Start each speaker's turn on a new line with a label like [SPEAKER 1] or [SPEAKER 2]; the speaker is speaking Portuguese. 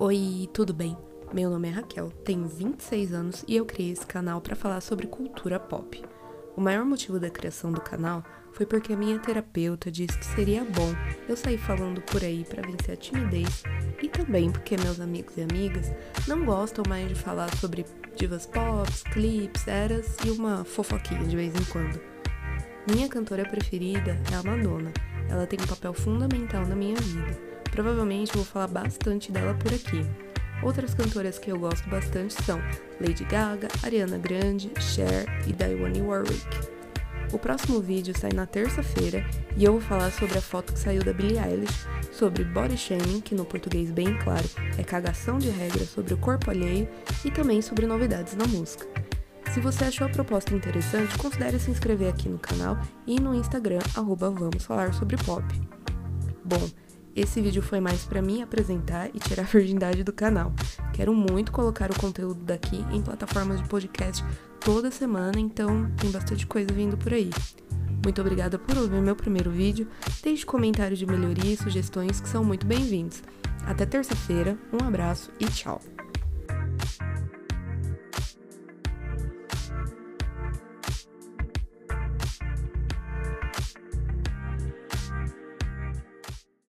[SPEAKER 1] Oi, tudo bem? Meu nome é Raquel, tenho 26 anos e eu criei esse canal para falar sobre cultura pop. O maior motivo da criação do canal foi porque a minha terapeuta disse que seria bom eu sair falando por aí para vencer a timidez e também porque meus amigos e amigas não gostam mais de falar sobre divas pop, clipes, eras e uma fofoquinha de vez em quando. Minha cantora preferida é a Madonna. Ela tem um papel fundamental na minha vida. Provavelmente vou falar bastante dela por aqui. Outras cantoras que eu gosto bastante são Lady Gaga, Ariana Grande, Cher e Dionne Warwick. O próximo vídeo sai na terça-feira e eu vou falar sobre a foto que saiu da Billie Eilish, sobre body shaming, que no português bem claro é cagação de regra sobre o corpo alheio, e também sobre novidades na música. Se você achou a proposta interessante, considere se inscrever aqui no canal e no Instagram, arroba Vamos Falar Sobre Pop. Bom, esse vídeo foi mais para mim apresentar e tirar a virgindade do canal. Quero muito colocar o conteúdo daqui em plataformas de podcast toda semana, então tem bastante coisa vindo por aí. Muito obrigada por ouvir meu primeiro vídeo. Deixe comentários de melhoria e sugestões que são muito bem-vindos. Até terça-feira, um abraço e tchau!